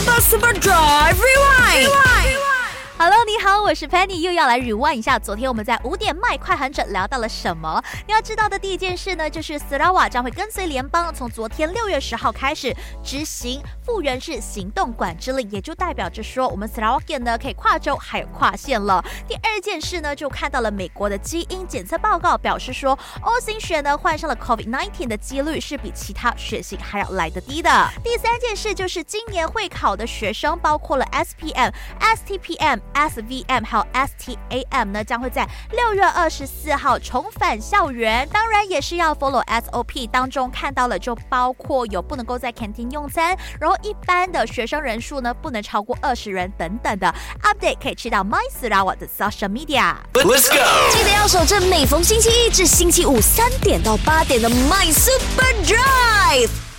Super Super Drive Rewind。我是 Penny，又要来 rewind 一下昨天我们在五点麦快喊者聊到了什么？你要知道的第一件事呢，就是 s a r a w a 将会跟随联邦，从昨天六月十号开始执行复原式行动管制令，也就代表着说我们 Sarawak 呢可以跨州还有跨县了。第二件事呢，就看到了美国的基因检测报告，表示说 O 型血呢患上了 COVID-19 的几率是比其他血型还要来得低的。第三件事就是今年会考的学生，包括了 SPM、STPM。S V SVM 还有 STAM 呢，将会在六月二十四号重返校园。当然也是要 follow SOP 当中看到了，就包括有不能够在 canteen 用餐，然后一般的学生人数呢不能超过二十人等等的 update，可以去到 My s r a w a 的 social media。Let's go！记得要守正每逢星期一至星期五三点到八点的 My Super Drive。